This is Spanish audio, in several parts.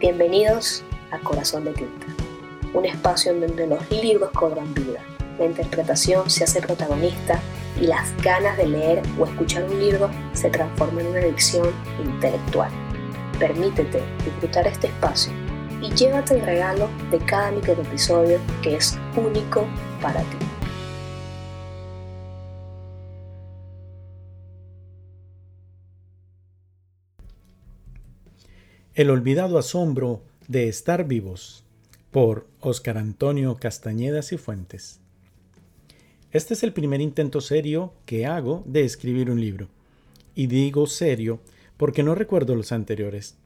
Bienvenidos a Corazón de Tinta, un espacio en donde los libros cobran vida, la interpretación se hace protagonista y las ganas de leer o escuchar un libro se transforman en una adicción intelectual. Permítete disfrutar este espacio y llévate el regalo de cada micro episodio que es único para ti. El olvidado asombro de estar vivos por Oscar Antonio Castañeda Cifuentes. Este es el primer intento serio que hago de escribir un libro. Y digo serio porque no recuerdo los anteriores.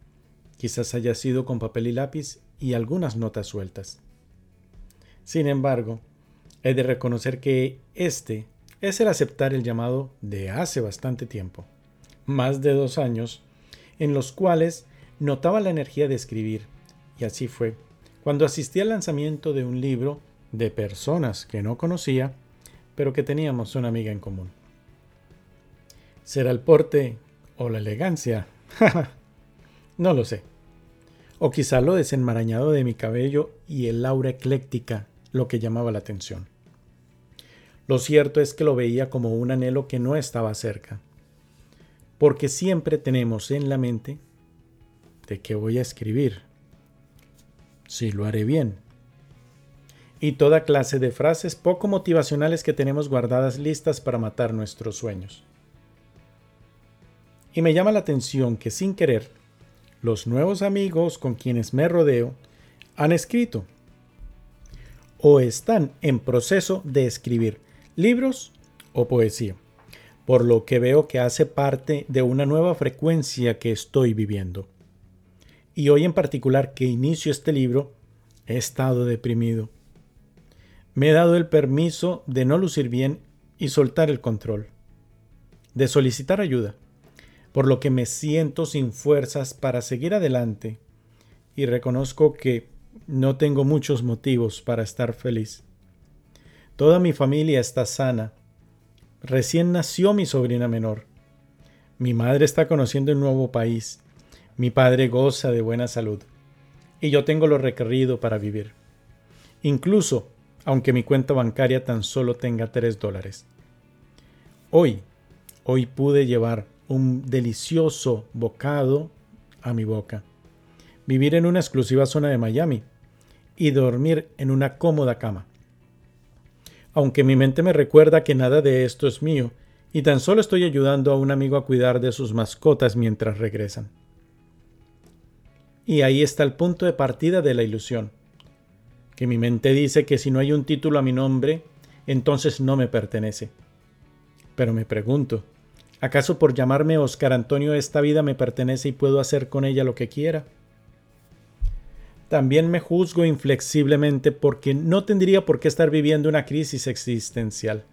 Quizás haya sido con papel y lápiz y algunas notas sueltas. Sin embargo, he de reconocer que este es el aceptar el llamado de hace bastante tiempo, más de dos años, en los cuales notaba la energía de escribir, y así fue, cuando asistí al lanzamiento de un libro de personas que no conocía, pero que teníamos una amiga en común. ¿Será el porte o la elegancia? no lo sé. O quizá lo desenmarañado de mi cabello y el aura ecléctica lo que llamaba la atención. Lo cierto es que lo veía como un anhelo que no estaba cerca, porque siempre tenemos en la mente de qué voy a escribir, si lo haré bien, y toda clase de frases poco motivacionales que tenemos guardadas listas para matar nuestros sueños. Y me llama la atención que sin querer, los nuevos amigos con quienes me rodeo han escrito o están en proceso de escribir libros o poesía, por lo que veo que hace parte de una nueva frecuencia que estoy viviendo. Y hoy en particular que inicio este libro, he estado deprimido me he dado el permiso de no lucir bien y soltar el control, de solicitar ayuda, por lo que me siento sin fuerzas para seguir adelante y reconozco que no tengo muchos motivos para estar feliz. Toda mi familia está sana. Recién nació mi sobrina menor. Mi madre está conociendo un nuevo país. Mi padre goza de buena salud. Y yo tengo lo requerido para vivir. Incluso aunque mi cuenta bancaria tan solo tenga 3 dólares. Hoy, hoy pude llevar un delicioso bocado a mi boca, vivir en una exclusiva zona de Miami y dormir en una cómoda cama. Aunque mi mente me recuerda que nada de esto es mío y tan solo estoy ayudando a un amigo a cuidar de sus mascotas mientras regresan. Y ahí está el punto de partida de la ilusión que mi mente dice que si no hay un título a mi nombre, entonces no me pertenece. Pero me pregunto, ¿acaso por llamarme Oscar Antonio esta vida me pertenece y puedo hacer con ella lo que quiera? También me juzgo inflexiblemente porque no tendría por qué estar viviendo una crisis existencial.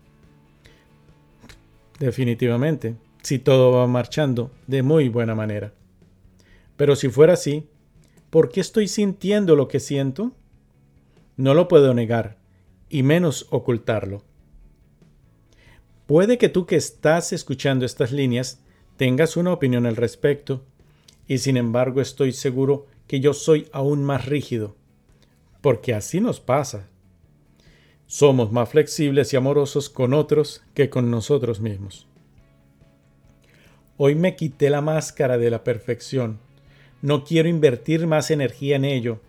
Definitivamente, si todo va marchando de muy buena manera. Pero si fuera así, ¿por qué estoy sintiendo lo que siento? No lo puedo negar, y menos ocultarlo. Puede que tú que estás escuchando estas líneas tengas una opinión al respecto, y sin embargo estoy seguro que yo soy aún más rígido, porque así nos pasa. Somos más flexibles y amorosos con otros que con nosotros mismos. Hoy me quité la máscara de la perfección. No quiero invertir más energía en ello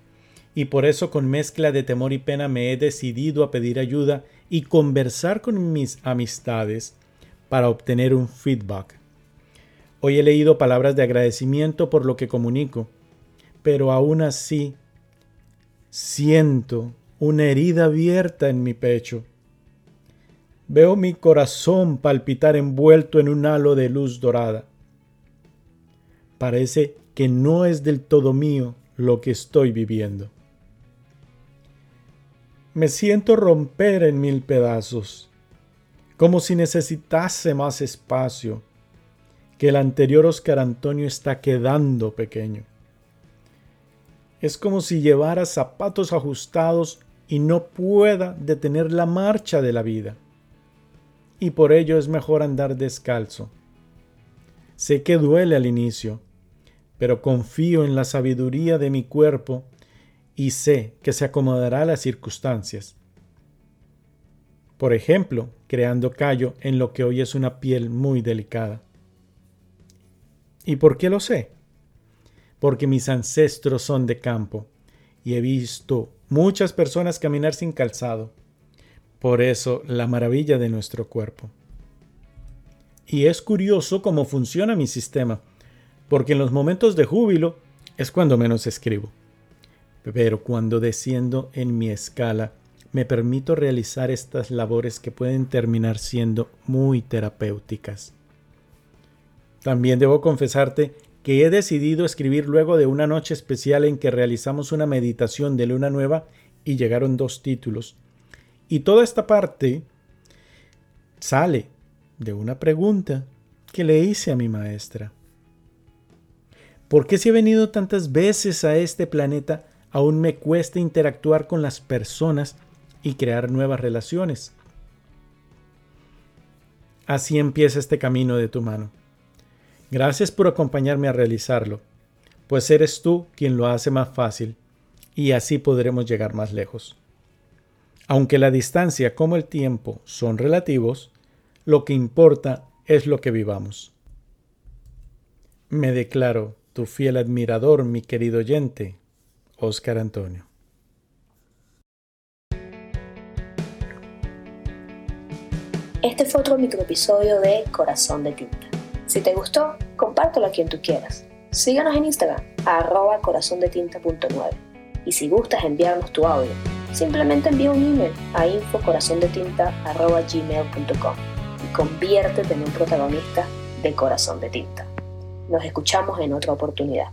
y por eso con mezcla de temor y pena me he decidido a pedir ayuda y conversar con mis amistades para obtener un feedback. Hoy he leído palabras de agradecimiento por lo que comunico, pero aún así siento una herida abierta en mi pecho. Veo mi corazón palpitar envuelto en un halo de luz dorada. Parece que no es del todo mío lo que estoy viviendo. Me siento romper en mil pedazos, como si necesitase más espacio, que el anterior Oscar Antonio está quedando pequeño. Es como si llevara zapatos ajustados y no pueda detener la marcha de la vida. Y por ello es mejor andar descalzo. Sé que duele al inicio, pero confío en la sabiduría de mi cuerpo y sé que se acomodará a las circunstancias. Por ejemplo, creando callo en lo que hoy es una piel muy delicada. ¿Y por qué lo sé? Porque mis ancestros son de campo y he visto muchas personas caminar sin calzado. Por eso la maravilla de nuestro cuerpo. Y es curioso cómo funciona mi sistema, porque en los momentos de júbilo es cuando menos escribo. Pero cuando desciendo en mi escala, me permito realizar estas labores que pueden terminar siendo muy terapéuticas. También debo confesarte que he decidido escribir luego de una noche especial en que realizamos una meditación de luna nueva y llegaron dos títulos. Y toda esta parte sale de una pregunta que le hice a mi maestra. ¿Por qué si he venido tantas veces a este planeta aún me cuesta interactuar con las personas y crear nuevas relaciones? Así empieza este camino de tu mano. Gracias por acompañarme a realizarlo, pues eres tú quien lo hace más fácil y así podremos llegar más lejos. Aunque la distancia como el tiempo son relativos, lo que importa es lo que vivamos. Me declaro tu fiel admirador, mi querido oyente, Oscar Antonio. Este fue otro microepisodio de Corazón de Tinta. Si te gustó, compártelo a quien tú quieras. Síganos en Instagram, arroba corazondetinta.9. Y si gustas enviarnos tu audio, simplemente envía un email a infocorazondetinta.gmail.com y conviértete en un protagonista de Corazón de Tinta. Nos escuchamos en otra oportunidad.